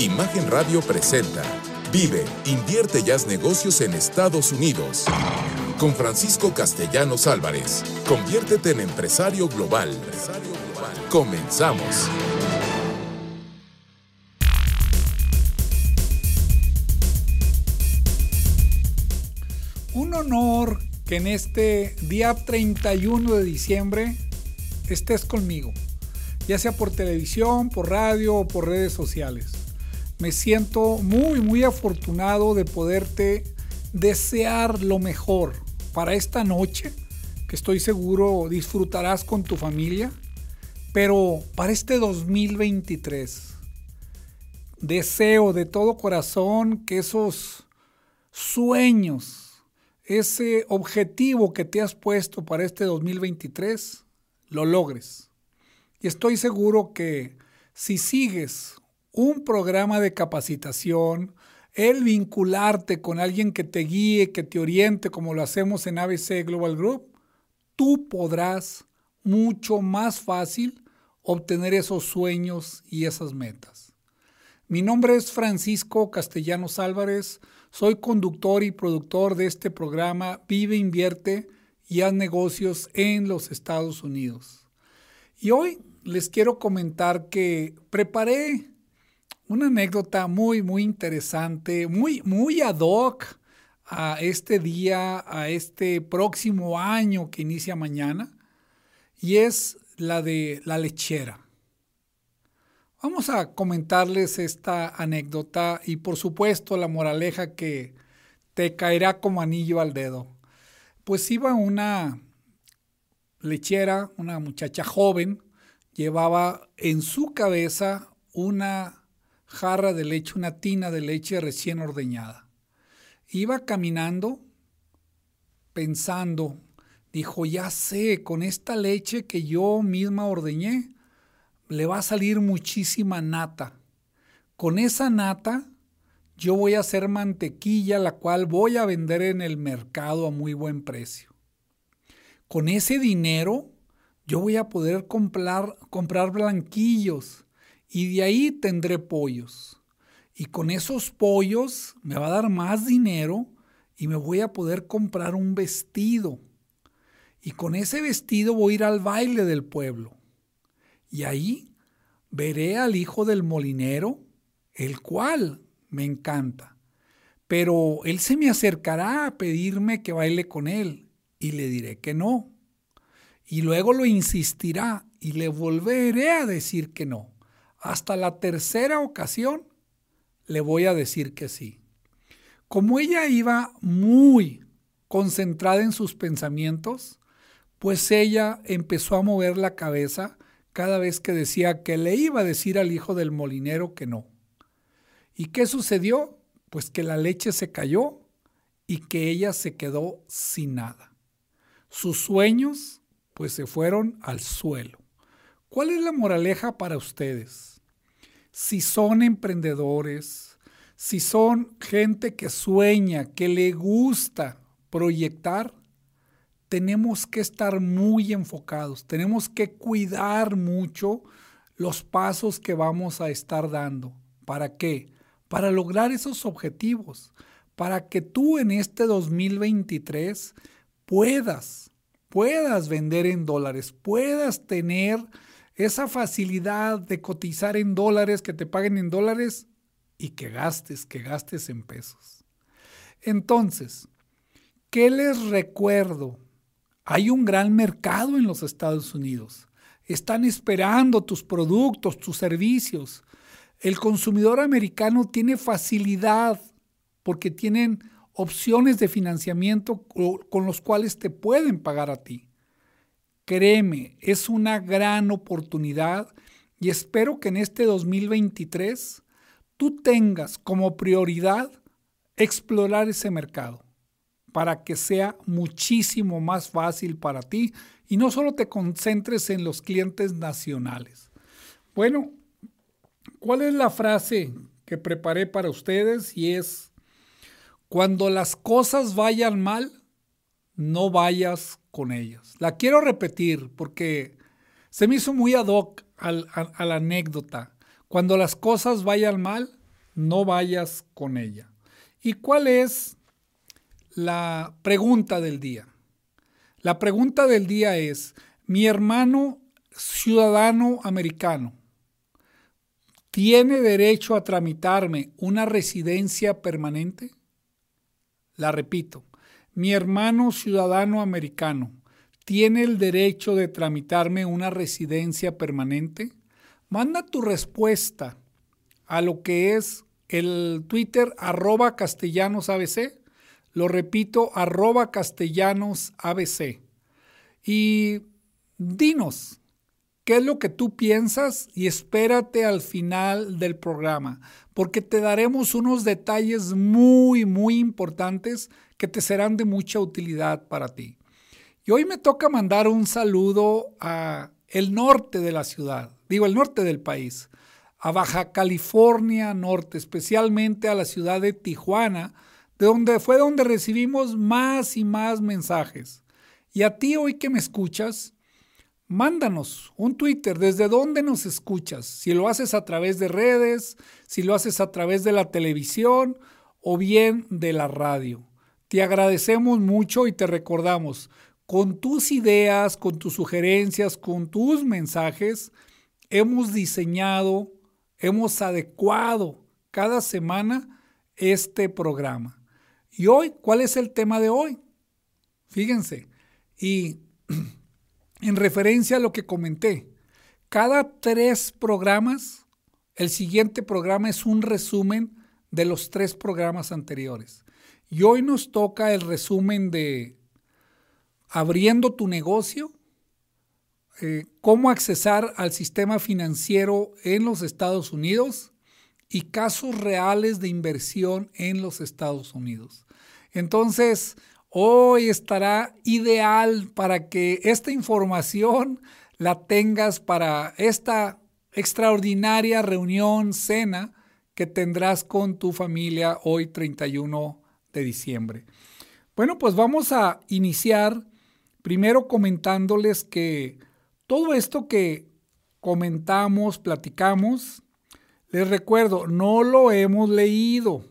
Imagen Radio presenta Vive, invierte y haz negocios en Estados Unidos. Con Francisco Castellanos Álvarez. Conviértete en empresario global. Comenzamos. Un honor que en este día 31 de diciembre estés conmigo, ya sea por televisión, por radio o por redes sociales. Me siento muy, muy afortunado de poderte desear lo mejor para esta noche, que estoy seguro disfrutarás con tu familia, pero para este 2023. Deseo de todo corazón que esos sueños, ese objetivo que te has puesto para este 2023, lo logres. Y estoy seguro que si sigues un programa de capacitación, el vincularte con alguien que te guíe, que te oriente, como lo hacemos en ABC Global Group, tú podrás mucho más fácil obtener esos sueños y esas metas. Mi nombre es Francisco Castellanos Álvarez, soy conductor y productor de este programa Vive, Invierte y Haz Negocios en los Estados Unidos. Y hoy les quiero comentar que preparé una anécdota muy, muy interesante, muy, muy ad hoc a este día, a este próximo año que inicia mañana, y es la de la lechera. Vamos a comentarles esta anécdota y por supuesto la moraleja que te caerá como anillo al dedo. Pues iba una lechera, una muchacha joven, llevaba en su cabeza una jarra de leche, una tina de leche recién ordeñada. Iba caminando pensando, dijo, ya sé, con esta leche que yo misma ordeñé, le va a salir muchísima nata. Con esa nata yo voy a hacer mantequilla, la cual voy a vender en el mercado a muy buen precio. Con ese dinero yo voy a poder comprar, comprar blanquillos y de ahí tendré pollos. Y con esos pollos me va a dar más dinero y me voy a poder comprar un vestido. Y con ese vestido voy a ir al baile del pueblo. Y ahí veré al hijo del molinero, el cual me encanta. Pero él se me acercará a pedirme que baile con él y le diré que no. Y luego lo insistirá y le volveré a decir que no hasta la tercera ocasión le voy a decir que sí. Como ella iba muy concentrada en sus pensamientos, pues ella empezó a mover la cabeza cada vez que decía que le iba a decir al hijo del molinero que no. ¿Y qué sucedió? Pues que la leche se cayó y que ella se quedó sin nada. Sus sueños pues se fueron al suelo. ¿Cuál es la moraleja para ustedes? si son emprendedores, si son gente que sueña, que le gusta proyectar, tenemos que estar muy enfocados, tenemos que cuidar mucho los pasos que vamos a estar dando. ¿Para qué? Para lograr esos objetivos, para que tú en este 2023 puedas, puedas vender en dólares, puedas tener esa facilidad de cotizar en dólares, que te paguen en dólares y que gastes, que gastes en pesos. Entonces, ¿qué les recuerdo? Hay un gran mercado en los Estados Unidos. Están esperando tus productos, tus servicios. El consumidor americano tiene facilidad porque tienen opciones de financiamiento con los cuales te pueden pagar a ti. Créeme, es una gran oportunidad y espero que en este 2023 tú tengas como prioridad explorar ese mercado para que sea muchísimo más fácil para ti y no solo te concentres en los clientes nacionales. Bueno, ¿cuál es la frase que preparé para ustedes? Y es, cuando las cosas vayan mal, no vayas con. La quiero repetir porque se me hizo muy ad hoc a, la anécdota. Cuando las cosas vayan mal, no vayas con ella. ¿Y cuál es la pregunta del día? La pregunta del día es, mi hermano ciudadano americano tiene derecho a tramitarme una residencia permanente? La repito, mi hermano ciudadano americano tiene el derecho de tramitarme una residencia permanente? Manda tu respuesta a lo que es el Twitter arroba castellanosabc. Lo repito, arroba castellanosabc. Y dinos, ¿qué es lo que tú piensas? Y espérate al final del programa, porque te daremos unos detalles muy, muy importantes que te serán de mucha utilidad para ti. Y hoy me toca mandar un saludo a el norte de la ciudad, digo el norte del país, a Baja California Norte, especialmente a la ciudad de Tijuana, de donde fue donde recibimos más y más mensajes. Y a ti hoy que me escuchas, mándanos un Twitter, desde dónde nos escuchas, si lo haces a través de redes, si lo haces a través de la televisión o bien de la radio. Te agradecemos mucho y te recordamos, con tus ideas, con tus sugerencias, con tus mensajes, hemos diseñado, hemos adecuado cada semana este programa. Y hoy, ¿cuál es el tema de hoy? Fíjense, y en referencia a lo que comenté, cada tres programas, el siguiente programa es un resumen de los tres programas anteriores. Y hoy nos toca el resumen de abriendo tu negocio, eh, cómo accesar al sistema financiero en los Estados Unidos y casos reales de inversión en los Estados Unidos. Entonces, hoy estará ideal para que esta información la tengas para esta extraordinaria reunión, cena que tendrás con tu familia hoy 31 de diciembre. Bueno, pues vamos a iniciar Primero comentándoles que todo esto que comentamos, platicamos, les recuerdo, no lo hemos leído,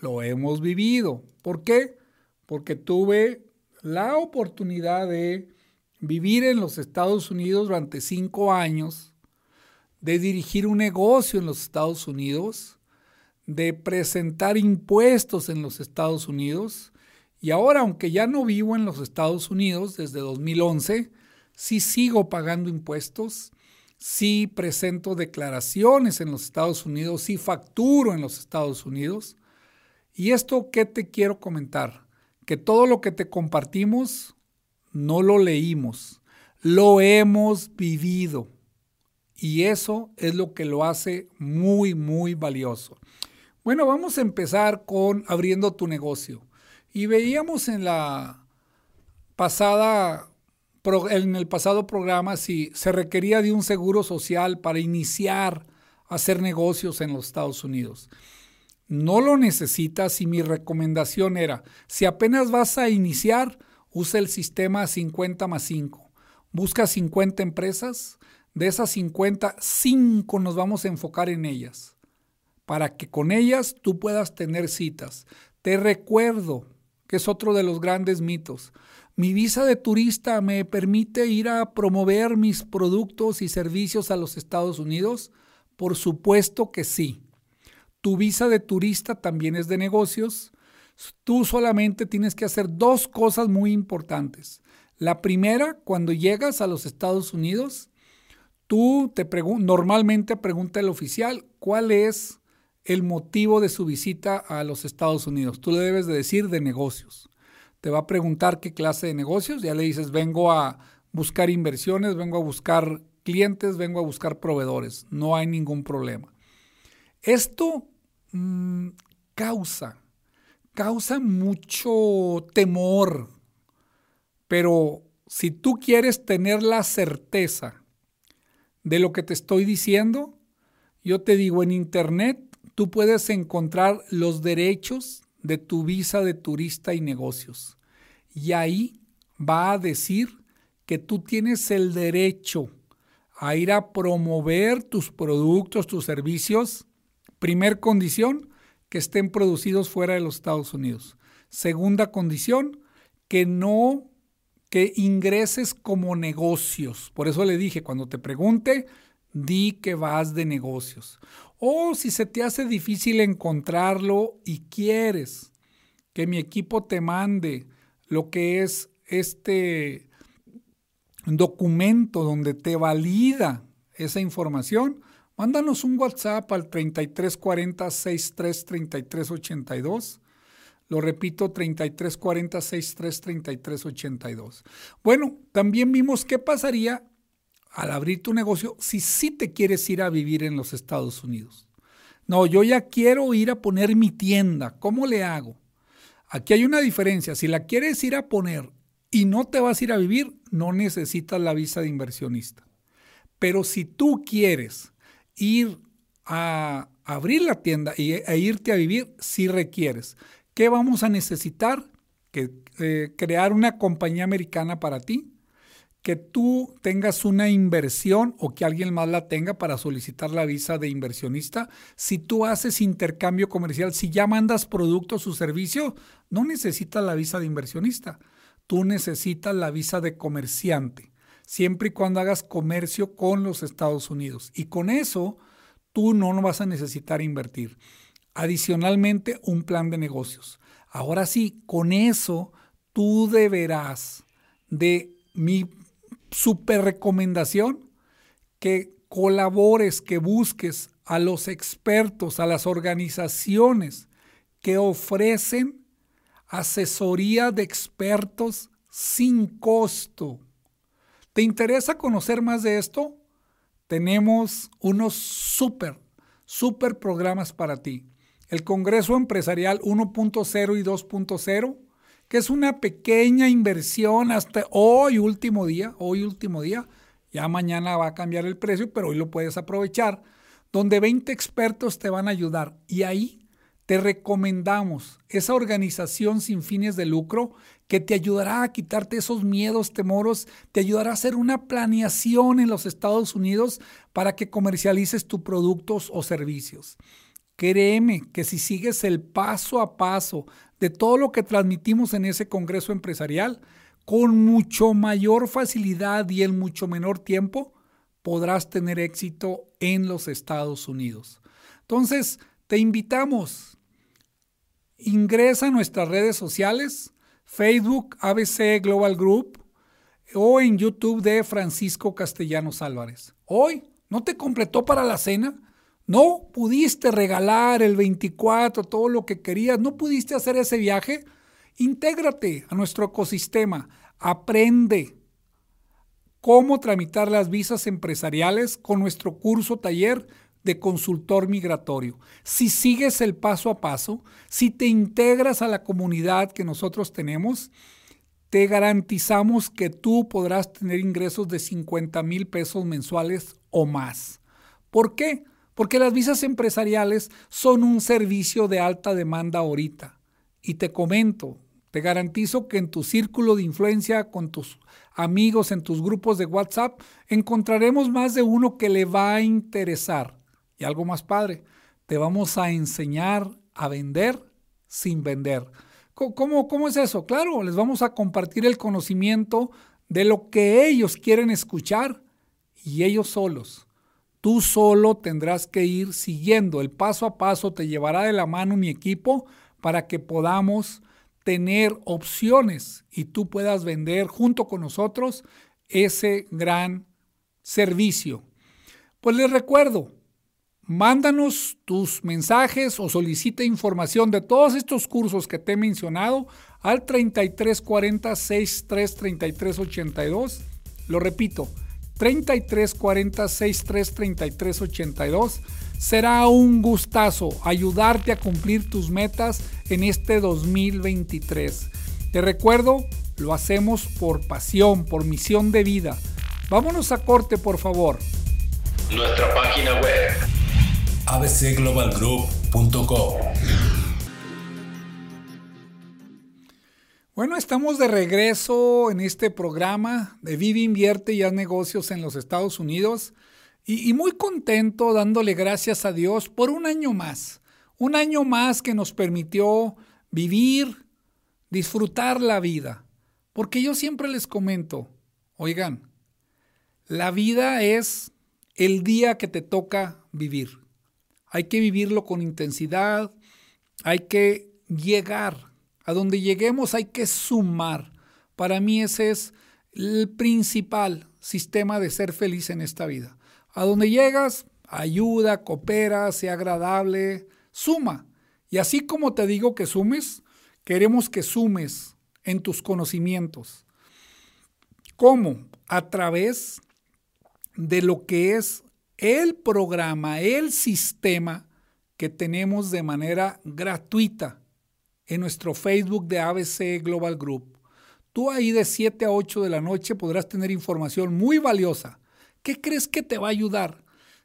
lo hemos vivido. ¿Por qué? Porque tuve la oportunidad de vivir en los Estados Unidos durante cinco años, de dirigir un negocio en los Estados Unidos, de presentar impuestos en los Estados Unidos y ahora, aunque ya no vivo en los Estados Unidos desde 2011, sí sigo pagando impuestos, sí presento declaraciones en los Estados Unidos, sí facturo en los Estados Unidos. ¿Y esto qué te quiero comentar? Que todo lo que te compartimos no lo leímos, lo hemos vivido. Y eso es lo que lo hace muy, muy valioso. Bueno, vamos a empezar con abriendo tu negocio. Y veíamos en la pasada en el pasado programa si se requería de un seguro social para iniciar a hacer negocios en los Estados Unidos. No lo necesitas y mi recomendación era, si apenas vas a iniciar, usa el sistema 50 más 5. Busca 50 empresas, de esas 50, 5 nos vamos a enfocar en ellas, para que con ellas tú puedas tener citas. Te recuerdo, que es otro de los grandes mitos. ¿Mi visa de turista me permite ir a promover mis productos y servicios a los Estados Unidos? Por supuesto que sí. Tu visa de turista también es de negocios. Tú solamente tienes que hacer dos cosas muy importantes. La primera, cuando llegas a los Estados Unidos, tú te normalmente pregunta el oficial cuál es el motivo de su visita a los Estados Unidos. Tú le debes de decir de negocios. Te va a preguntar qué clase de negocios. Ya le dices, vengo a buscar inversiones, vengo a buscar clientes, vengo a buscar proveedores. No hay ningún problema. Esto mm, causa, causa mucho temor. Pero si tú quieres tener la certeza de lo que te estoy diciendo, yo te digo, en Internet tú puedes encontrar los derechos de tu visa de turista y negocios. Y ahí va a decir que tú tienes el derecho a ir a promover tus productos, tus servicios Primer condición, que estén producidos fuera de los Estados Unidos. Segunda condición, que no que ingreses como negocios. Por eso le dije, cuando te pregunte, di que vas de negocios. O si se te hace difícil encontrarlo y quieres que mi equipo te mande lo que es este documento donde te valida esa información, mándanos un WhatsApp al 3340 633382. Lo repito, 3340 633382. Bueno, también vimos qué pasaría al abrir tu negocio si sí te quieres ir a vivir en los Estados Unidos. No, yo ya quiero ir a poner mi tienda. ¿Cómo le hago? Aquí hay una diferencia. Si la quieres ir a poner y no te vas a ir a vivir, no necesitas la visa de inversionista. Pero si tú quieres ir a abrir la tienda e irte a vivir, sí requieres. ¿Qué vamos a necesitar? Que, eh, crear una compañía americana para ti, que tú tengas una inversión o que alguien más la tenga para solicitar la visa de inversionista. Si tú haces intercambio comercial, si ya mandas productos o servicios, no necesitas la visa de inversionista tú necesitas la visa de comerciante, siempre y cuando hagas comercio con los Estados Unidos. Y con eso, tú no vas a necesitar invertir. Adicionalmente, un plan de negocios. Ahora sí, con eso, tú deberás de mi super recomendación que colabores, que busques a los expertos, a las organizaciones que ofrecen asesoría de expertos sin costo. ¿Te interesa conocer más de esto? Tenemos unos súper, súper programas para ti. El Congreso Empresarial 1.0 y 2.0, que es una pequeña inversión hasta hoy último día, hoy último día, ya mañana va a cambiar el precio, pero hoy lo puedes aprovechar, donde 20 expertos te van a ayudar. Y ahí te recomendamos esa organización sin fines de lucro que te ayudará a quitarte esos miedos, temoros, te ayudará a hacer una planeación en los Estados Unidos para que comercialices tus productos o servicios. Créeme que si sigues el paso a paso de todo lo que transmitimos en ese Congreso Empresarial, con mucho mayor facilidad y en mucho menor tiempo, podrás tener éxito en los Estados Unidos. Entonces, te invitamos, ingresa a nuestras redes sociales, Facebook ABC Global Group o en YouTube de Francisco Castellanos Álvarez. Hoy no te completó para la cena, no pudiste regalar el 24 todo lo que querías, no pudiste hacer ese viaje, intégrate a nuestro ecosistema, aprende cómo tramitar las visas empresariales con nuestro curso taller de consultor migratorio. Si sigues el paso a paso, si te integras a la comunidad que nosotros tenemos, te garantizamos que tú podrás tener ingresos de 50 mil pesos mensuales o más. ¿Por qué? Porque las visas empresariales son un servicio de alta demanda ahorita. Y te comento, te garantizo que en tu círculo de influencia, con tus amigos, en tus grupos de WhatsApp, encontraremos más de uno que le va a interesar y algo más padre, te vamos a enseñar a vender sin vender. ¿Cómo, ¿Cómo es eso? Claro, les vamos a compartir el conocimiento de lo que ellos quieren escuchar y ellos solos. Tú solo tendrás que ir siguiendo el paso a paso, te llevará de la mano mi equipo para que podamos tener opciones y tú puedas vender junto con nosotros ese gran servicio. Pues les recuerdo, Mándanos tus mensajes o solicita información de todos estos cursos que te he mencionado al 3340 633382. Lo repito, 3340 633382. Será un gustazo ayudarte a cumplir tus metas en este 2023. Te recuerdo, lo hacemos por pasión, por misión de vida. Vámonos a corte, por favor. Nuestra página web abcglobalgroup.com. Bueno, estamos de regreso en este programa de Vive, Invierte y Haz Negocios en los Estados Unidos. y, muy contento dándole gracias a Dios por un año más. Un año más que nos permitió vivir, disfrutar la vida. Porque yo siempre les comento, oigan, la vida es el día que te toca vivir. Hay que vivirlo con intensidad, hay que llegar. A donde lleguemos hay que sumar. Para mí ese es el principal sistema de ser feliz en esta vida. A donde llegas, ayuda, coopera, sea agradable, suma. Y así como te digo que sumes, queremos que sumes en tus conocimientos. ¿Cómo? A través de lo que es el programa, el sistema que tenemos de manera gratuita en nuestro Facebook de ABC Global Group. Tú ahí de 7 a 8 de la noche podrás tener información muy valiosa. ¿Qué crees que te va a ayudar?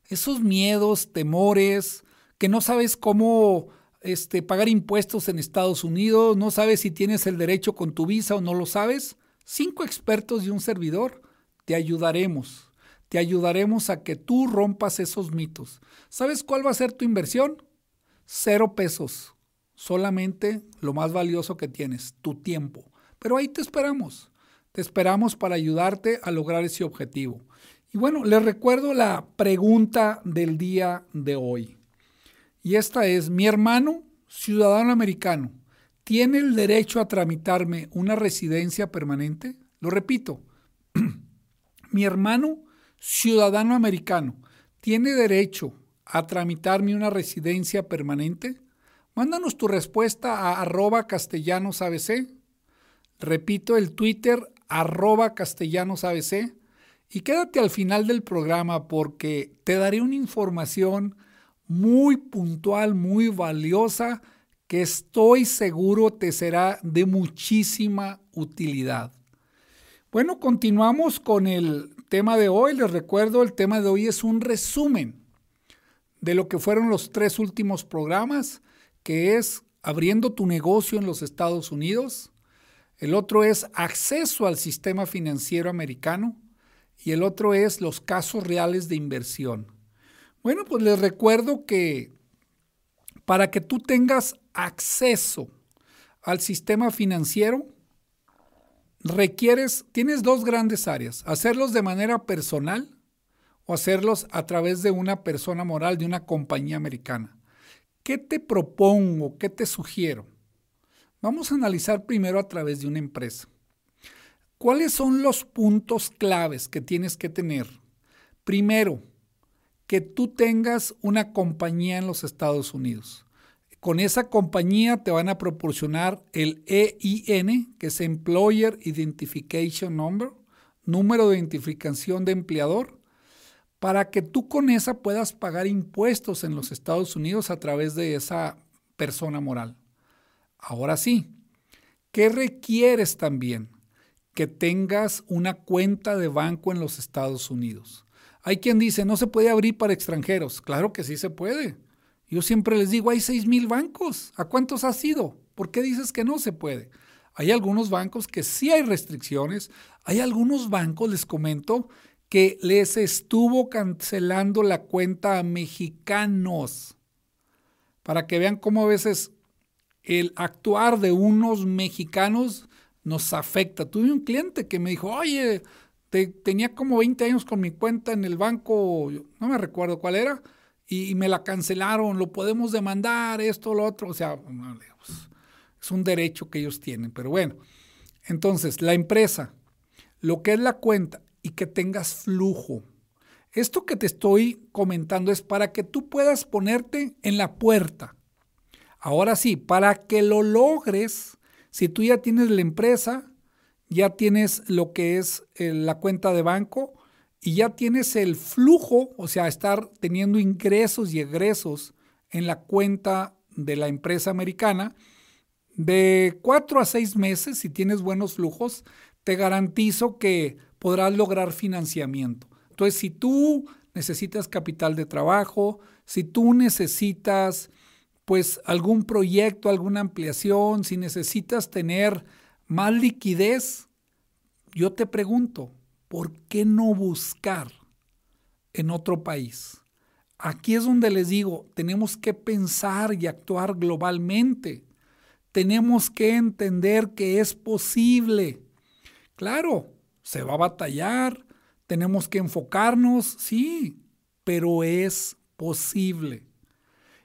Esos miedos, temores, que no sabes cómo este, pagar impuestos en Estados Unidos, no sabes si tienes el derecho con tu visa o no lo sabes. Cinco expertos y un servidor te ayudaremos. Te ayudaremos a que tú rompas esos mitos. ¿Sabes cuál va a ser tu inversión? Cero pesos. Solamente lo más valioso que tienes, tu tiempo. Pero ahí te esperamos. Te esperamos para ayudarte a lograr ese objetivo. Y bueno, les recuerdo la pregunta del día de hoy. Y esta es, mi hermano, ciudadano americano, ¿tiene el derecho a tramitarme una residencia permanente? Lo repito, mi hermano, ciudadano americano, ¿tiene derecho a tramitarme una residencia permanente? Mándanos tu respuesta a arroba castellanosabc Repito el Twitter arroba castellanosabc y quédate al final del programa porque te daré una información muy puntual, muy valiosa que estoy seguro te será de muchísima utilidad. Bueno, continuamos con el tema de hoy. Les recuerdo, el tema de hoy es un resumen de lo que fueron los tres últimos programas, que es abriendo tu negocio en los Estados Unidos, el otro es acceso al sistema financiero americano y el otro es los casos reales de inversión. Bueno, pues les recuerdo que para que tú tengas acceso al sistema financiero, requieres, tienes dos grandes áreas, hacerlos de manera personal o hacerlos a través de una persona moral, de una compañía americana. ¿Qué te propongo? ¿Qué te sugiero? Vamos a analizar primero a través de una empresa. ¿Cuáles son los puntos claves que tienes que tener? Primero, que tú tengas una compañía en los Estados Unidos. Con esa compañía te van a proporcionar el EIN, que es Employer Identification Number, número de identificación de empleador, para que tú con esa puedas pagar impuestos en los Estados Unidos a través de esa persona moral. Ahora sí, ¿qué requieres también? Que tengas una cuenta de banco en los Estados Unidos. Hay quien dice, no se puede abrir para extranjeros. Claro que sí se puede. Yo siempre les digo, hay 6 mil bancos. ¿A cuántos has ido? ¿Por qué dices que no se puede? Hay algunos bancos que sí hay restricciones. Hay algunos bancos, les comento, que les estuvo cancelando la cuenta a mexicanos. Para que vean cómo a veces el actuar de unos mexicanos nos afecta. Tuve un cliente que me dijo, oye, tenía como 20 años con mi cuenta en el banco, no me recuerdo cuál era, y, me la cancelaron, lo podemos demandar, esto, lo otro. O sea, pues, es un derecho que ellos tienen. Pero bueno, entonces, la empresa, lo que es la cuenta y que tengas flujo. Esto que te estoy comentando es para que tú puedas ponerte en la puerta Ahora sí, para que lo logres, si tú ya tienes la empresa, ya tienes lo que es eh, la cuenta de banco y ya tienes el flujo, o sea, estar teniendo ingresos y egresos en la cuenta de la empresa americana, de cuatro a seis meses, si tienes buenos flujos, te garantizo que podrás lograr financiamiento. Entonces, si tú necesitas capital de trabajo, si tú necesitas pues algún proyecto, alguna ampliación, si necesitas tener más liquidez, yo te pregunto, ¿por qué no buscar en otro país. Aquí es donde les digo, tenemos que pensar y actuar globalmente. Tenemos que entender que es posible. Claro, se va a batallar, tenemos que enfocarnos, sí, pero es posible.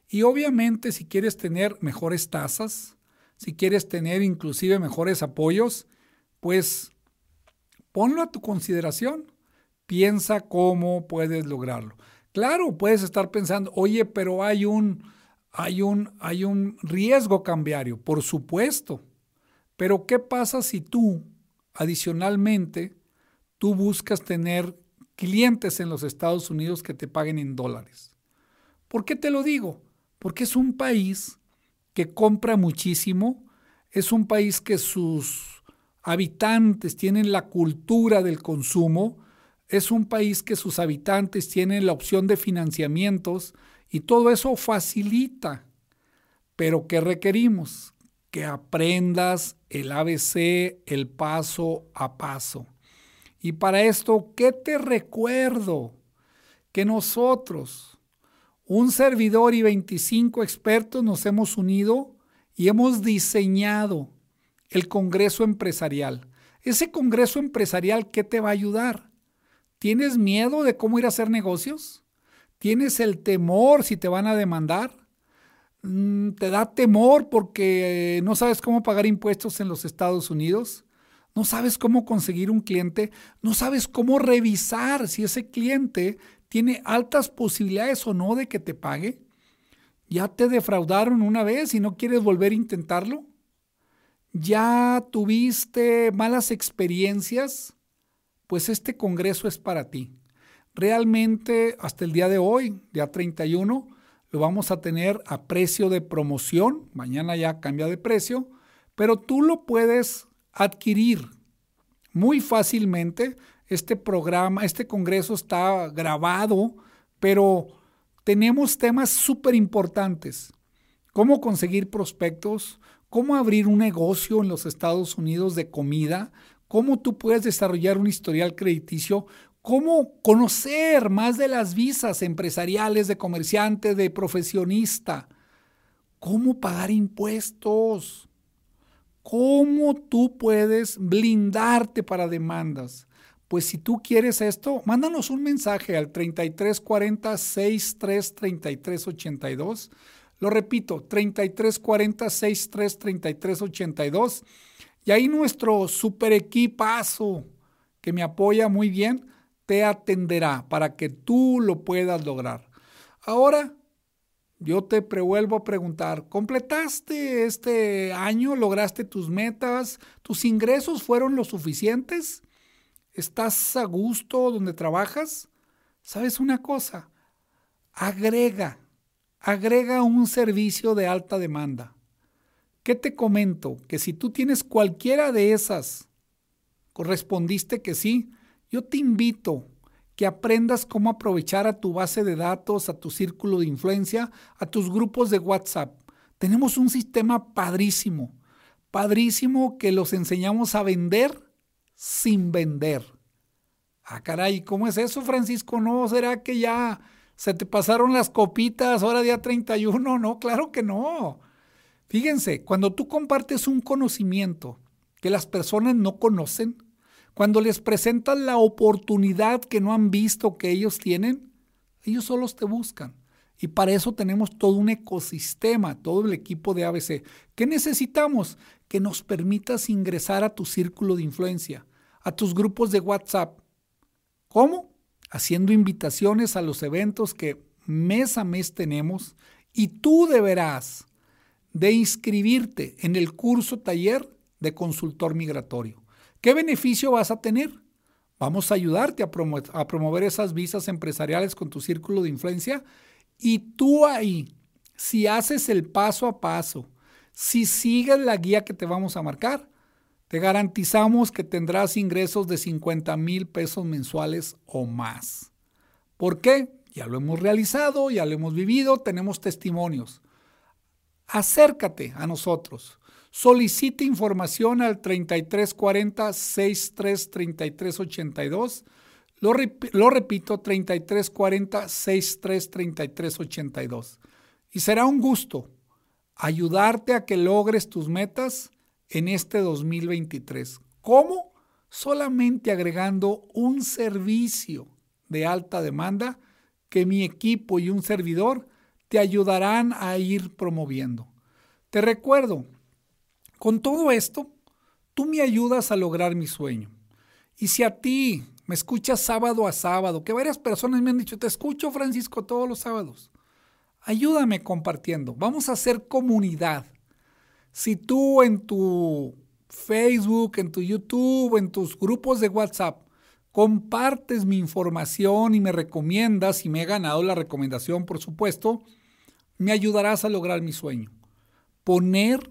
Y obviamente si quieres tener mejores tasas, si quieres tener inclusive mejores apoyos, pues ponlo a tu consideración. Piensa cómo puedes lograrlo. Claro, puedes estar pensando, oye, pero hay un, hay un, hay un riesgo cambiario, por supuesto. Pero ¿qué pasa si tú, adicionalmente, tú buscas tener clientes en los Estados Unidos que te paguen en dólares? ¿Por qué te lo digo? Porque es un país que compra muchísimo, es un país que sus habitantes tienen la cultura del consumo, es un país que sus habitantes tienen la opción de financiamientos y todo eso facilita. Pero ¿qué requerimos? Que aprendas el ABC, el paso a paso. Y para esto, ¿qué te recuerdo? Que nosotros, un servidor y 25 expertos, nos hemos unido y hemos diseñado el Congreso Empresarial. Ese Congreso Empresarial, ¿qué te va a ayudar? ¿Tienes miedo de cómo ir a hacer negocios? ¿Tienes el temor si te van a demandar? Mm, ¿Te da temor porque no sabes cómo pagar impuestos en los Estados Unidos? ¿No sabes cómo conseguir un cliente? ¿No sabes cómo revisar si ese cliente tiene altas posibilidades o no de que te pague? ¿Ya te defraudaron una vez y no quieres volver a intentarlo? ¿Ya tuviste malas experiencias? pues este Congreso es para ti. Realmente hasta el día de hoy, día 31, lo vamos a tener a precio de promoción, mañana ya cambia de precio, pero tú lo puedes adquirir muy fácilmente. Este programa, este Congreso está grabado, pero tenemos temas súper importantes. Cómo conseguir prospectos, cómo abrir un negocio en los Estados Unidos de comida, cómo tú puedes desarrollar un historial crediticio, cómo conocer más de las visas empresariales, de comerciante, de profesionista, cómo pagar impuestos, cómo tú puedes blindarte para demandas. Pues si tú quieres esto, mándanos un mensaje al 3340 633382. Lo repito, 3340 633382 y ahí nuestro super equipazo que me apoya muy bien te atenderá para que tú lo puedas lograr. Ahora, yo te vuelvo a preguntar, ¿completaste este año? ¿Lograste tus metas? ¿Tus ingresos fueron lo suficientes? ¿Estás a gusto donde trabajas? ¿Sabes una cosa? Agrega, agrega un servicio de alta demanda. ¿Qué te comento? Que si tú tienes cualquiera de esas, correspondiste que sí, yo te invito que aprendas cómo aprovechar a tu base de datos, a tu círculo de influencia, a tus grupos de WhatsApp. Tenemos un sistema padrísimo, padrísimo que los enseñamos a vender sin vender. Ah, caray, ¿cómo es eso, Francisco? ¿No será que ya se te pasaron las copitas ahora día 31? No, claro que no. Fíjense, cuando tú compartes un conocimiento que las personas no conocen, cuando les presentas la oportunidad que no han visto que ellos tienen, ellos solos te buscan. Y para eso tenemos todo un ecosistema, todo el equipo de ABC. ¿Qué necesitamos? Que nos permitas ingresar a tu círculo de influencia, a tus grupos de WhatsApp. ¿Cómo? Haciendo invitaciones a los eventos que mes a mes tenemos y tú deberás de inscribirte en el curso taller de consultor migratorio. ¿Qué beneficio vas a tener? Vamos a ayudarte a, promover esas visas empresariales con tu círculo de influencia y tú ahí, si haces el paso a paso, si sigues la guía que te vamos a marcar, te garantizamos que tendrás ingresos de 50 mil pesos mensuales o más. ¿Por qué? Ya lo hemos realizado, ya lo hemos vivido, tenemos testimonios acércate a nosotros. Solicite información al 3340 633382. Lo, lo repito, 3340 633382. Y será un gusto ayudarte a que logres tus metas en este 2023. ¿Cómo? Solamente agregando un servicio de alta demanda que mi equipo y un servidor te ayudarán a ir promoviendo. Te recuerdo, con todo esto, tú me ayudas a lograr mi sueño. Y si a ti me escuchas sábado a sábado, que varias personas me han dicho, te escucho Francisco todos los sábados, ayúdame compartiendo. Vamos a hacer comunidad. Si tú en tu Facebook, en tu YouTube, en tus grupos de WhatsApp, compartes mi información y me recomiendas, y me he ganado la recomendación, por supuesto, me ayudarás a lograr mi sueño. Poner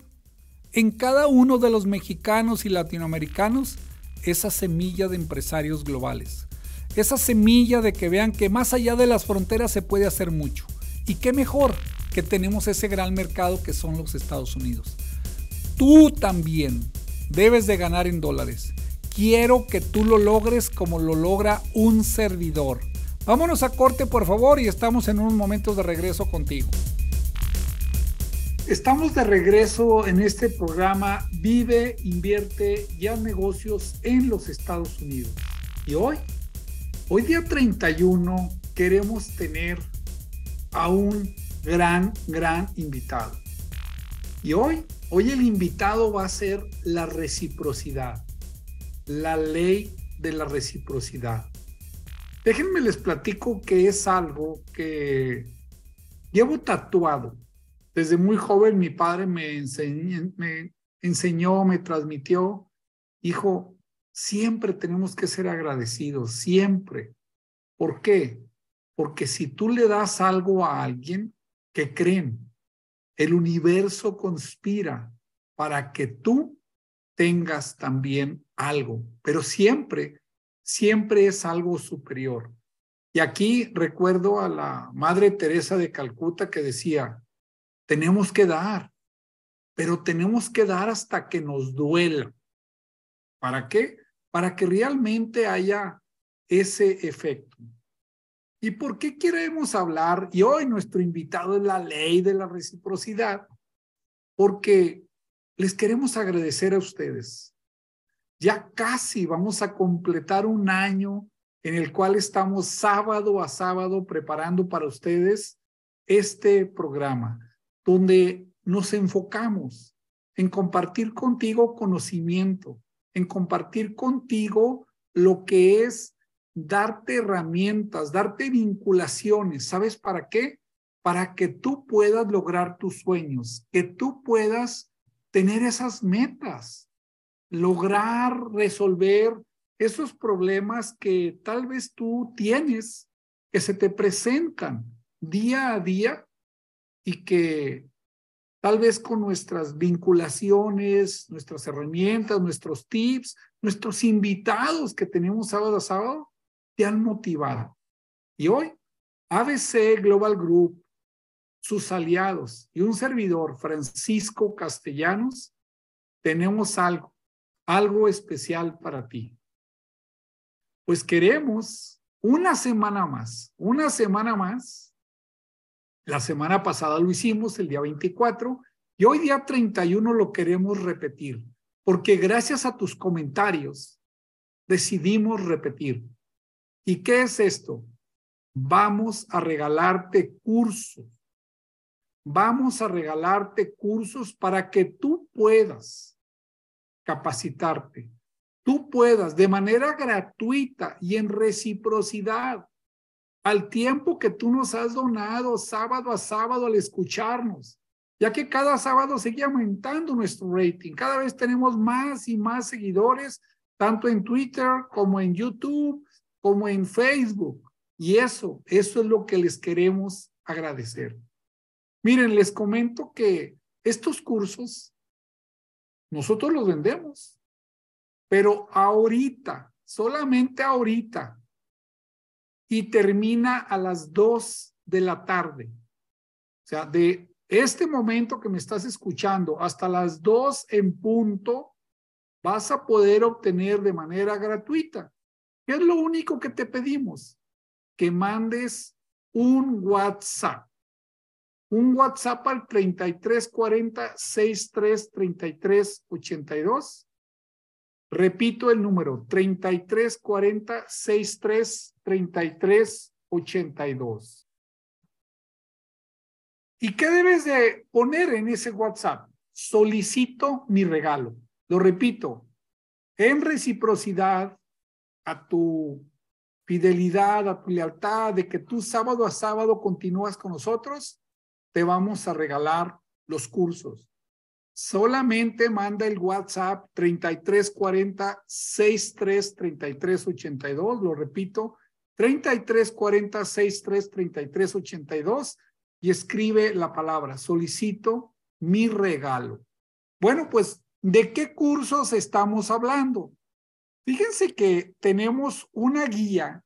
en cada uno de los mexicanos y latinoamericanos esa semilla de empresarios globales. Esa semilla de que vean que más allá de las fronteras se puede hacer mucho. Y qué mejor que tenemos ese gran mercado que son los Estados Unidos. Tú también debes de ganar en dólares. Quiero que tú lo logres como lo logra un servidor. Vámonos a corte por favor y estamos en unos momentos de regreso contigo. Estamos de regreso en este programa Vive, invierte y haz negocios en los Estados Unidos. Y hoy, hoy día 31, queremos tener a un gran, gran invitado. Y hoy, hoy el invitado va a ser la reciprocidad, la ley de la reciprocidad. Déjenme les platico que es algo que llevo tatuado desde muy joven mi padre me enseñó, me enseñó, me transmitió, hijo, siempre tenemos que ser agradecidos, siempre. ¿Por qué? Porque si tú le das algo a alguien que creen, el universo conspira para que tú tengas también algo, pero siempre, siempre es algo superior. Y aquí recuerdo a la Madre Teresa de Calcuta que decía, tenemos que dar, pero tenemos que dar hasta que nos duela. ¿Para qué? Para que realmente haya ese efecto. ¿Y por qué queremos hablar? Y hoy nuestro invitado es la ley de la reciprocidad, porque les queremos agradecer a ustedes. Ya casi vamos a completar un año en el cual estamos sábado a sábado preparando para ustedes este programa donde nos enfocamos en compartir contigo conocimiento, en compartir contigo lo que es darte herramientas, darte vinculaciones. ¿Sabes para qué? Para que tú puedas lograr tus sueños, que tú puedas tener esas metas, lograr resolver esos problemas que tal vez tú tienes, que se te presentan día a día y que tal vez con nuestras vinculaciones, nuestras herramientas, nuestros tips, nuestros invitados que tenemos sábado a sábado, te han motivado. Y hoy, ABC Global Group, sus aliados y un servidor, Francisco Castellanos, tenemos algo, algo especial para ti. Pues queremos una semana más, una semana más, la semana pasada lo hicimos, el día 24, y hoy día 31 lo queremos repetir, porque gracias a tus comentarios decidimos repetir. ¿Y qué es esto? Vamos a regalarte cursos. Vamos a regalarte cursos para que tú puedas capacitarte, tú puedas de manera gratuita y en reciprocidad al tiempo que tú nos has donado sábado a sábado al escucharnos, ya que cada sábado sigue aumentando nuestro rating. Cada vez tenemos más y más seguidores, tanto en Twitter como en YouTube, como en Facebook. Y eso, eso es lo que les queremos agradecer. Miren, les comento que estos cursos nosotros los vendemos, pero ahorita, solamente ahorita, y termina a las 2 de la tarde. O sea, de este momento que me estás escuchando hasta las 2 en punto, vas a poder obtener de manera gratuita ¿Qué es lo único que te pedimos? Que mandes un WhatsApp. Un WhatsApp al 3340 6333 82. Repito el número 3340 6333 82. ¿Y qué debes de poner en ese WhatsApp? Solicito mi regalo. Lo repito, en reciprocidad a tu fidelidad, a tu lealtad, de que tú sábado a sábado continúas con nosotros, te vamos a regalar los cursos. Solamente manda el WhatsApp 3340 633382, lo repito, 3340 633382 y escribe la palabra, solicito mi regalo. Bueno, pues, ¿de qué cursos estamos hablando? Fíjense que tenemos una guía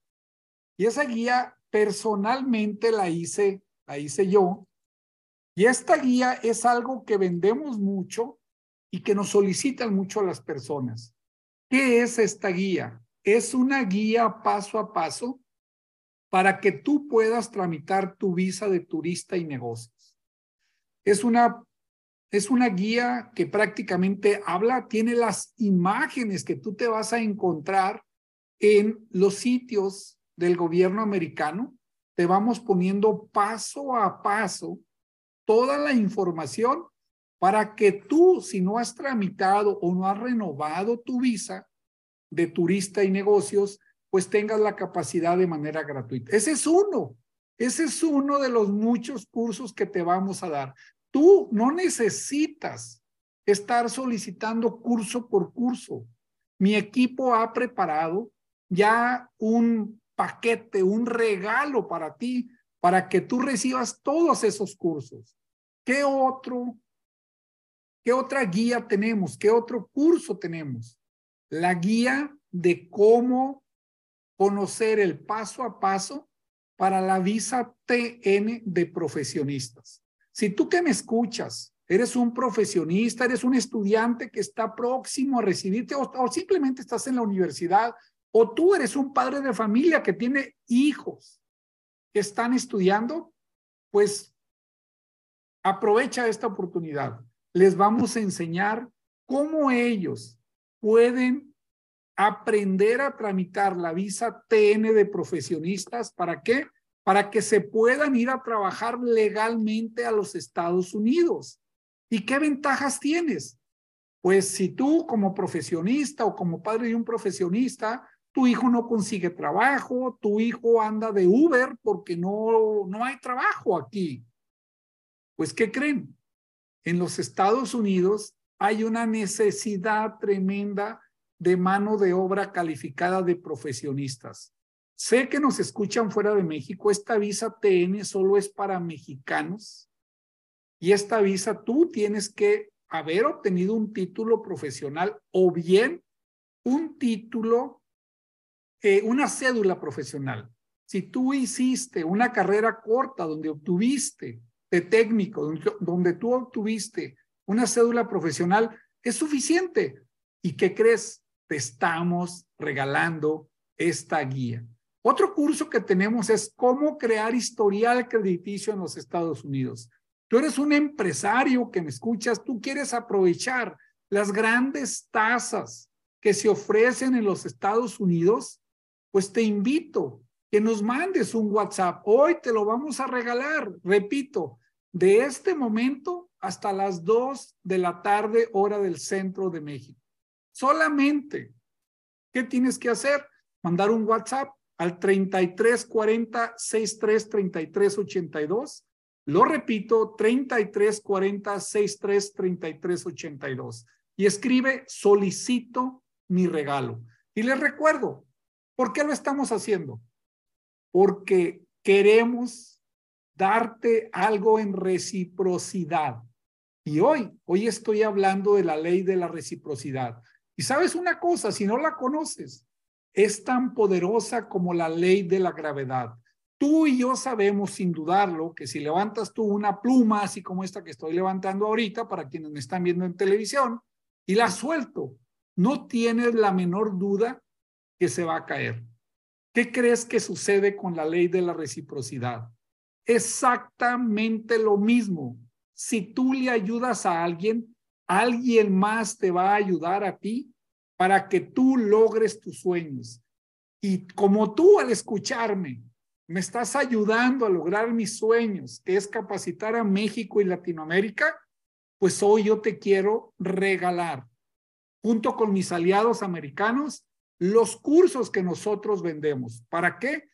y esa guía personalmente la hice, la hice yo. Y esta guía es algo que vendemos mucho y que nos solicitan mucho las personas. ¿Qué es esta guía? Es una guía paso a paso para que tú puedas tramitar tu visa de turista y negocios. Es una, es una guía que prácticamente habla, tiene las imágenes que tú te vas a encontrar en los sitios del gobierno americano. Te vamos poniendo paso a paso toda la información para que tú, si no has tramitado o no has renovado tu visa de turista y negocios, pues tengas la capacidad de manera gratuita. Ese es uno, ese es uno de los muchos cursos que te vamos a dar. Tú no necesitas estar solicitando curso por curso. Mi equipo ha preparado ya un paquete, un regalo para ti, para que tú recibas todos esos cursos. ¿Qué otro? ¿Qué otra guía tenemos? ¿Qué otro curso tenemos? La guía de cómo conocer el paso a paso para la visa TN de profesionistas. Si tú que me escuchas, eres un profesionista, eres un estudiante que está próximo a recibirte o, simplemente estás en la universidad o tú eres un padre de familia que tiene hijos están estudiando, pues aprovecha esta oportunidad. Les vamos a enseñar cómo ellos pueden aprender a tramitar la visa TN de profesionistas. ¿Para qué? Para que se puedan ir a trabajar legalmente a los Estados Unidos. ¿Y qué ventajas tienes? Pues si tú como profesionista o como padre de un profesionista, tu hijo no consigue trabajo, tu hijo anda de Uber porque no, no hay trabajo aquí. Pues, ¿qué creen? En los Estados Unidos hay una necesidad tremenda de mano de obra calificada de profesionistas. Sé que nos escuchan fuera de México, esta visa TN solo es para mexicanos y esta visa tú tienes que haber obtenido un título profesional o bien un título, eh, una cédula profesional. Si tú hiciste una carrera corta donde obtuviste de técnico, donde tú obtuviste una cédula profesional, es suficiente. ¿Y qué crees? te estamos regalando esta guía. Otro curso que tenemos es cómo crear historial crediticio en los Estados Unidos. Tú eres un empresario que me escuchas, tú quieres aprovechar las grandes tasas que se ofrecen en los Estados Unidos, pues te invito que nos mandes un WhatsApp. Hoy te lo vamos a regalar, repito, de este momento hasta las 2 de la tarde, hora del centro de México. Solamente, ¿qué tienes que hacer? Mandar un WhatsApp al 3340 63 33 82. Lo repito, 3340 63 33 82. Y escribe, solicito mi regalo. Y les recuerdo, ¿por qué lo estamos haciendo? Porque queremos darte algo en reciprocidad. Y hoy, hoy estoy hablando de la ley de la reciprocidad. Y sabes una cosa, si no la conoces, es tan poderosa como la ley de la gravedad. Tú y yo sabemos sin dudarlo que si levantas tú una pluma, así como esta que estoy levantando ahorita, para quienes me están viendo en televisión, y la suelto, no tienes la menor duda que se va a caer. ¿Qué crees que sucede con la ley de la reciprocidad? Exactamente lo mismo. Si tú le ayudas a alguien, alguien más te va a ayudar a ti para que tú logres tus sueños. Y como tú al escucharme me estás ayudando a lograr mis sueños, que es capacitar a México y Latinoamérica, pues hoy yo te quiero regalar, junto con mis aliados americanos, los cursos que nosotros vendemos. ¿Para qué?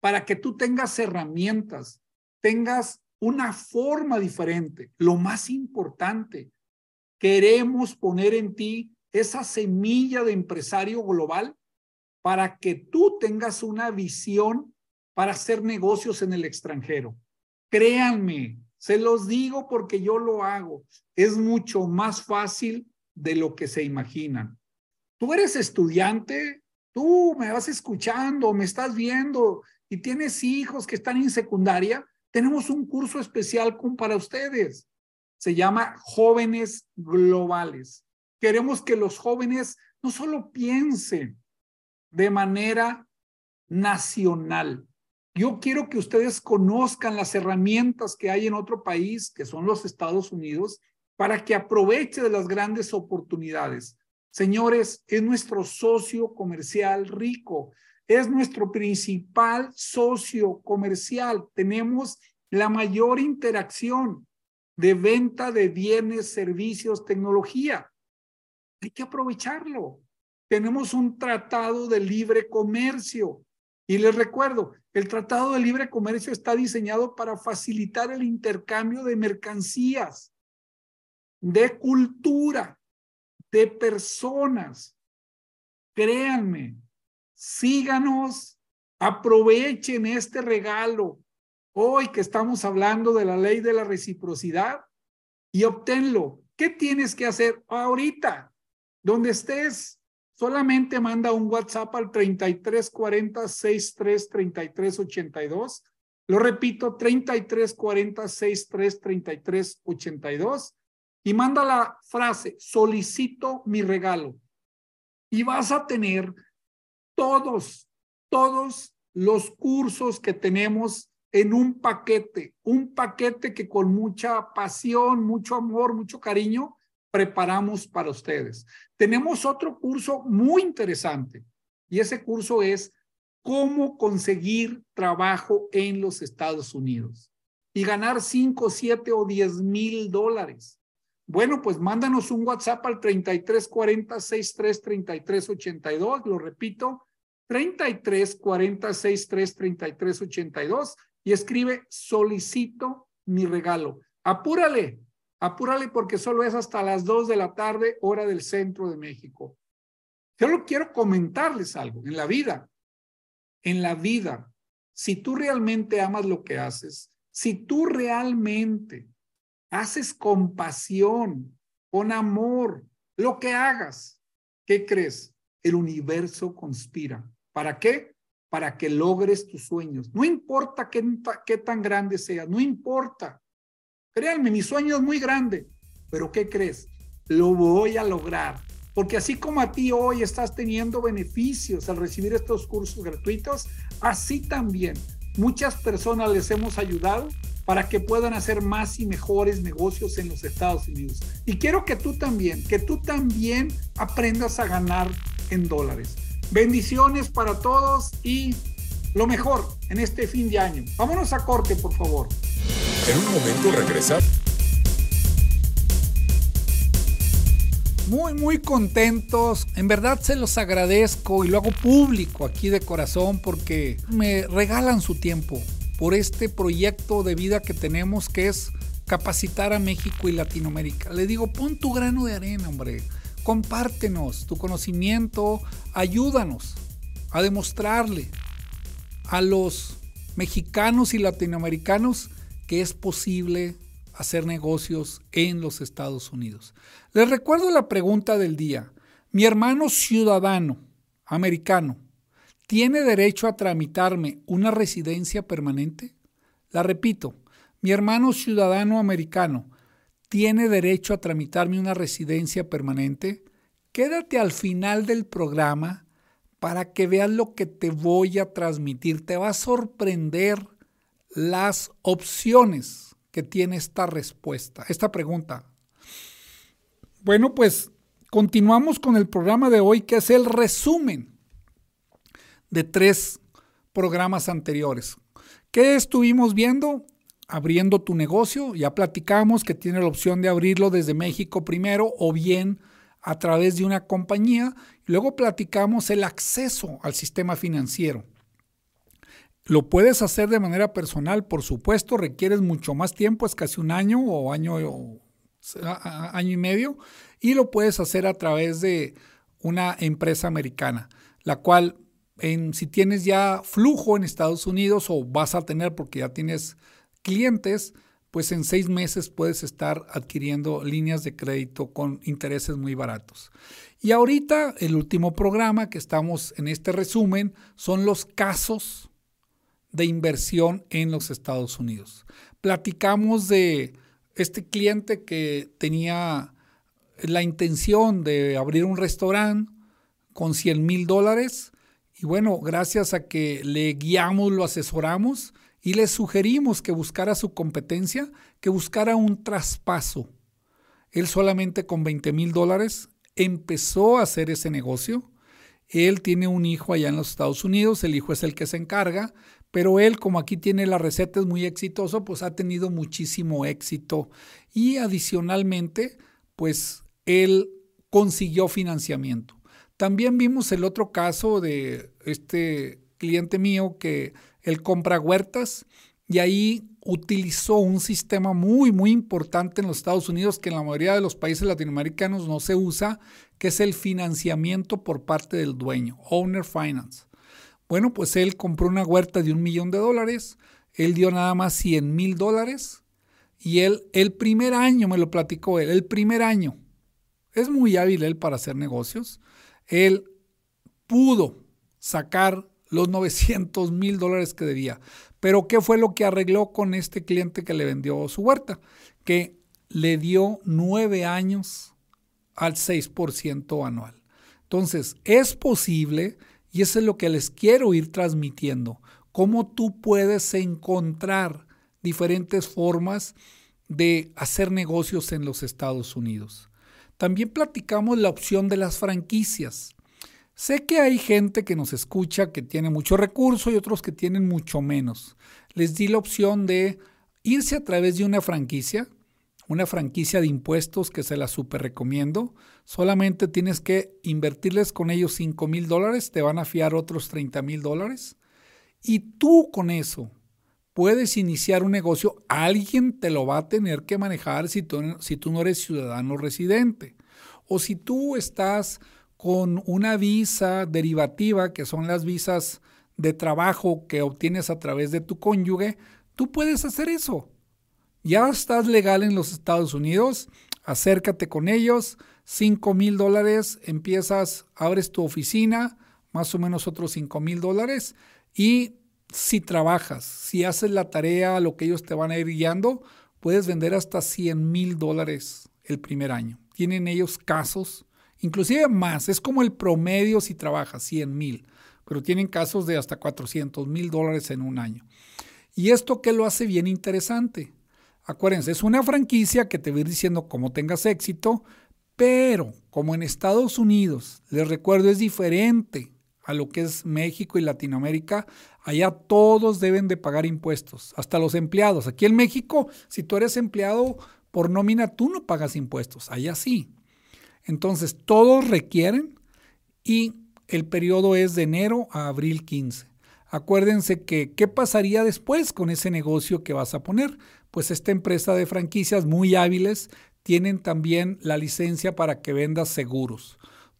Para que tú tengas herramientas, tengas una forma diferente. Lo más importante, queremos poner en ti esa semilla de empresario global para que tú tengas una visión para hacer negocios en el extranjero. Créanme, se los digo porque yo lo hago. Es mucho más fácil de lo que se imaginan. Tú eres estudiante, tú me vas escuchando, me estás viendo y tienes hijos que están en secundaria, tenemos un curso especial para ustedes. Se llama Jóvenes Globales. Queremos que los jóvenes no solo piensen de manera nacional, yo quiero que ustedes conozcan las herramientas que hay en otro país, que son los Estados Unidos, para que aproveche de las grandes oportunidades. Señores, es nuestro socio comercial rico, es nuestro principal socio comercial. Tenemos la mayor interacción de venta de bienes, servicios, tecnología. Hay que aprovecharlo. Tenemos un tratado de libre comercio y les recuerdo, el Tratado de Libre Comercio está diseñado para facilitar el intercambio de mercancías, de cultura, de personas. Créanme, síganos, aprovechen este regalo hoy que estamos hablando de la ley de la reciprocidad y obténlo. ¿Qué tienes que hacer ahorita? Donde estés, solamente manda un WhatsApp al 3340 63 33 82. Lo repito, 3340 63 33 82 y manda la frase, solicito mi regalo. Y vas a tener todos, todos los cursos que tenemos en un paquete, un paquete que con mucha pasión, mucho amor, mucho cariño, preparamos para ustedes. Tenemos otro curso muy interesante y ese curso es cómo conseguir trabajo en los Estados Unidos y ganar 5, 7 o 10 mil dólares. Bueno, pues mándanos un WhatsApp al 3340 63 33 82, lo repito, 3340 63 33 82 y escribe solicito mi regalo. Apúrale, Apúrale porque solo es hasta las 2 de la tarde, hora del centro de México. Yo quiero comentarles algo. En la vida, en la vida, si tú realmente amas lo que haces, si tú realmente haces con pasión, con amor, lo que hagas, ¿qué crees? El universo conspira. ¿Para qué? Para que logres tus sueños. No importa qué, tan grande sea, no importa. Créanme, mi sueño es muy grande, pero ¿qué crees? Lo voy a lograr. Porque así como a ti hoy estás teniendo beneficios al recibir estos cursos gratuitos, así también muchas personas les hemos ayudado para que puedan hacer más y mejores negocios en los Estados Unidos. Y quiero que tú también, que tú también aprendas a ganar en dólares. Bendiciones para todos y lo mejor en este fin de año. Vámonos a corte, por favor. En un momento regresar. Muy, muy contentos. En verdad se los agradezco y lo hago público aquí de corazón porque me regalan su tiempo por este proyecto de vida que tenemos que es capacitar a México y Latinoamérica. Le digo, pon tu grano de arena, hombre. Compártenos tu conocimiento, ayúdanos a demostrarle a los mexicanos y latinoamericanos que es posible hacer negocios en los Estados Unidos. Les recuerdo la pregunta del día. Mi hermano ciudadano americano tiene derecho a tramitarme una residencia permanente? La repito, mi hermano ciudadano americano tiene derecho a tramitarme una residencia permanente? Quédate al final del programa para que veas lo que te voy a transmitir. Te va a sorprender las opciones que tiene esta respuesta, esta pregunta. Bueno, pues continuamos con el programa de hoy, que es el resumen de tres programas anteriores. ¿Qué estuvimos viendo? Abriendo tu negocio. Ya platicamos que tiene la opción de abrirlo desde México primero o bien a través de una compañía. Luego platicamos el acceso al sistema financiero. Lo puedes hacer de manera personal, por supuesto, requieres mucho más tiempo, es casi un año o año, o año y medio, y lo puedes hacer a través de una empresa americana, la cual en, si tienes ya flujo en Estados Unidos o vas a tener porque ya tienes clientes, pues en seis meses puedes estar adquiriendo líneas de crédito con intereses muy baratos. Y ahorita el último programa que estamos en este resumen son los casos de inversión en los Estados Unidos. Platicamos de este cliente que tenía la intención de abrir un restaurante con 100 mil dólares y bueno, gracias a que le guiamos, lo asesoramos y le sugerimos que buscara su competencia, que buscara un traspaso. Él solamente con 20 mil dólares empezó a hacer ese negocio. Él tiene un hijo allá en los Estados Unidos, el hijo es el que se encarga, pero él como aquí tiene la receta es muy exitoso, pues ha tenido muchísimo éxito y adicionalmente, pues él consiguió financiamiento. También vimos el otro caso de este cliente mío que él compra huertas y ahí utilizó un sistema muy, muy importante en los Estados Unidos que en la mayoría de los países latinoamericanos no se usa, que es el financiamiento por parte del dueño, owner finance. Bueno, pues él compró una huerta de un millón de dólares, él dio nada más 100 mil dólares y él, el primer año, me lo platicó él, el primer año, es muy hábil él para hacer negocios, él pudo sacar los 900 mil dólares que debía. Pero ¿qué fue lo que arregló con este cliente que le vendió su huerta? Que le dio nueve años al 6% anual. Entonces, es posible, y eso es lo que les quiero ir transmitiendo, cómo tú puedes encontrar diferentes formas de hacer negocios en los Estados Unidos. También platicamos la opción de las franquicias. Sé que hay gente que nos escucha que tiene mucho recurso y otros que tienen mucho menos. Les di la opción de irse a través de una franquicia, una franquicia de impuestos que se la super recomiendo. Solamente tienes que invertirles con ellos 5 mil dólares, te van a fiar otros 30 mil dólares. Y tú con eso puedes iniciar un negocio, alguien te lo va a tener que manejar si tú, no eres ciudadano residente. O si tú estás con una visa derivativa, que son las visas de trabajo que obtienes a través de tu cónyuge, tú puedes hacer eso. Ya estás legal en los Estados Unidos, acércate con ellos, 5 mil dólares, empiezas, abres tu oficina, más o menos otros 5 mil dólares, y si trabajas, si haces la tarea, lo que ellos te van a ir guiando, puedes vender hasta 100 mil dólares el primer año. Tienen ellos casos, inclusive más, es como el promedio si trabajas, 100 mil, pero tienen casos de hasta 400 mil dólares en un año. ¿Y esto qué lo hace bien interesante? Acuérdense, es una franquicia que te va a ir diciendo cómo tengas éxito, pero como en Estados Unidos, les recuerdo, es diferente a lo que es México y Latinoamérica, allá todos deben de pagar impuestos, hasta los empleados. Aquí en México, si tú eres empleado por nómina, tú no pagas impuestos, allá sí. Entonces, todos requieren y el periodo es de enero a abril 15. Acuérdense que, ¿qué pasaría después con ese negocio que vas a poner? Pues esta empresa de franquicias muy hábiles tienen también la licencia para que vendas seguros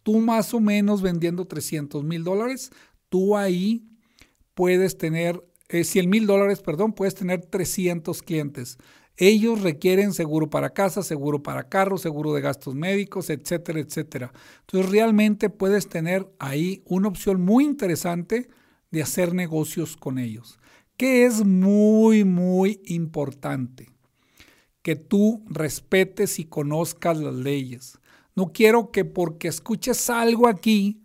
tú más o menos vendiendo 300 mil dólares, tú ahí puedes tener, 100 eh, mil dólares, perdón, puedes tener 300 clientes. Ellos requieren seguro para casa, seguro para carro, seguro de gastos médicos, etcétera, etcétera. Entonces realmente puedes tener ahí una opción muy interesante de hacer negocios con ellos, que es muy, muy importante que tú respetes y conozcas las leyes. No quiero que porque escuches algo aquí,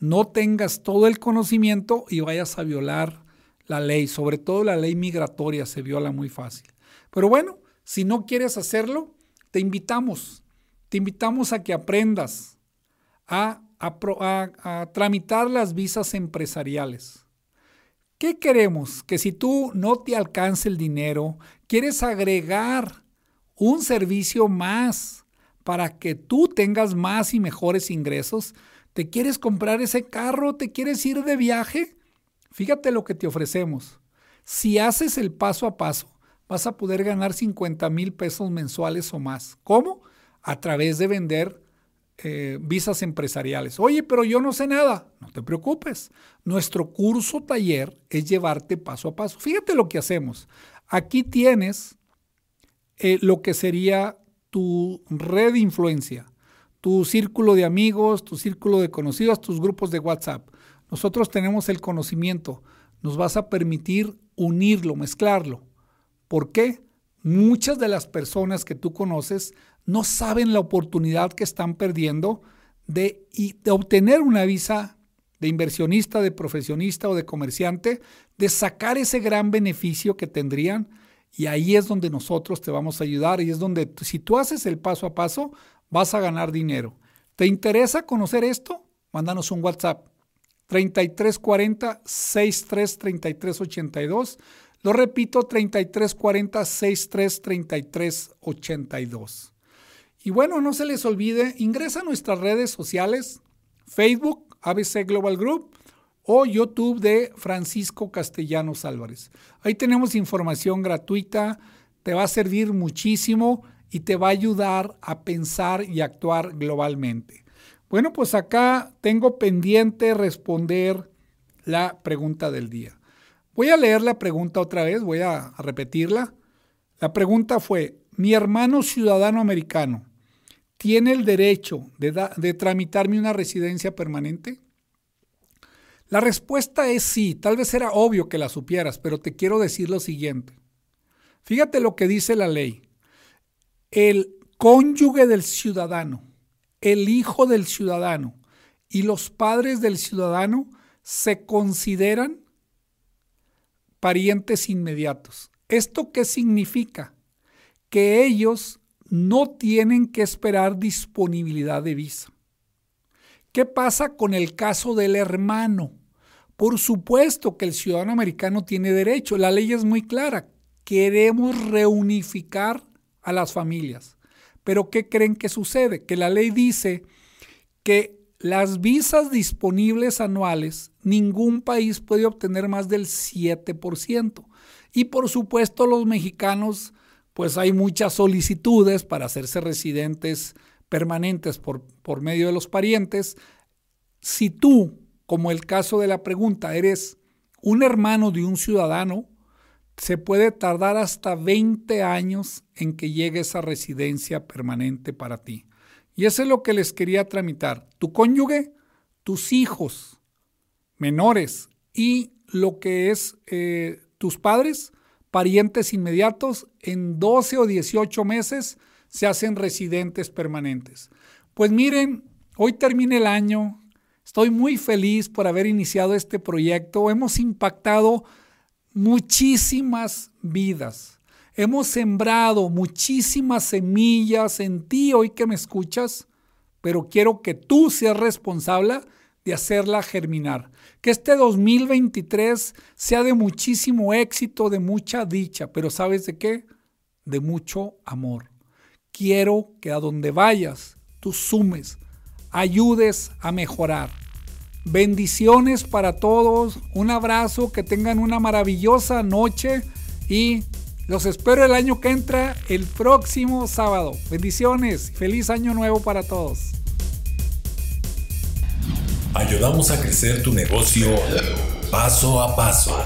no tengas todo el conocimiento y vayas a violar la ley, sobre todo la ley migratoria se viola muy fácil. Pero bueno, si no quieres hacerlo, te invitamos, te invitamos a que aprendas a, tramitar las visas empresariales. ¿Qué queremos? Que si tú no te alcanza el dinero, quieres agregar un servicio más para que tú tengas más y mejores ingresos, ¿te quieres comprar ese carro? ¿Te quieres ir de viaje? Fíjate lo que te ofrecemos. Si haces el paso a paso, vas a poder ganar 50 mil pesos mensuales o más. ¿Cómo? A través de vender eh, visas empresariales. Oye, pero yo no sé nada. No te preocupes. Nuestro curso taller es llevarte paso a paso. Fíjate lo que hacemos. Aquí tienes eh, lo que sería tu red de influencia, tu círculo de amigos, tu círculo de conocidos, tus grupos de WhatsApp. Nosotros tenemos el conocimiento. Nos vas a permitir unirlo, mezclarlo. ¿Por qué? Muchas de las personas que tú conoces no saben la oportunidad que están perdiendo de, obtener una visa de inversionista, de profesionista o de comerciante, de sacar ese gran beneficio que tendrían. Y ahí es donde nosotros te vamos a ayudar y es donde si tú haces el paso a paso, vas a ganar dinero. ¿Te interesa conocer esto? Mándanos un WhatsApp 3340 633382 lo repito, 3340 633382. Y bueno, no se les olvide, ingresa a nuestras redes sociales, Facebook, ABC Global Group o YouTube de Francisco Castellanos Álvarez. Ahí tenemos información gratuita, te va a servir muchísimo y te va a ayudar a pensar y actuar globalmente. Bueno, pues acá tengo pendiente responder la pregunta del día. Voy a leer la pregunta otra vez, voy a, repetirla. La pregunta fue, mi hermano ciudadano americano tiene el derecho de, de tramitarme una residencia permanente? La respuesta es sí, tal vez era obvio que la supieras, pero te quiero decir lo siguiente. Fíjate lo que dice la ley. El cónyuge del ciudadano, el hijo del ciudadano y los padres del ciudadano se consideran parientes inmediatos. ¿Esto qué significa? Que ellos no tienen que esperar disponibilidad de visa. ¿Qué pasa con el caso del hermano? Por supuesto que el ciudadano americano tiene derecho, la ley es muy clara. Queremos reunificar a las familias. Pero ¿qué creen que sucede? Que la ley dice que las visas disponibles anuales, ningún país puede obtener más del 7%. Y por supuesto los mexicanos, pues hay muchas solicitudes para hacerse residentes permanentes por, por medio de los parientes. Si tú, como el caso de la pregunta, eres un hermano de un ciudadano, se puede tardar hasta 20 años en que llegue esa residencia permanente para ti. Y eso es lo que les quería tramitar. Tu cónyuge, tus hijos menores y lo que es eh, tus padres, parientes inmediatos, en 12 o 18 meses se hacen residentes permanentes. Pues miren, hoy termina el año. Estoy muy feliz por haber iniciado este proyecto. Hemos impactado muchísimas vidas. Hemos sembrado muchísimas semillas en ti hoy que me escuchas, pero quiero que tú seas responsable de hacerla germinar. Que este 2023 sea de muchísimo éxito, de mucha dicha, pero ¿sabes de qué? De mucho amor. Quiero que a donde vayas, tú sumes, ayudes a mejorar. Bendiciones para todos, un abrazo, que tengan una maravillosa noche y los espero el año que entra, el próximo sábado. Bendiciones, feliz año nuevo para todos. Ayudamos a crecer tu negocio paso a paso.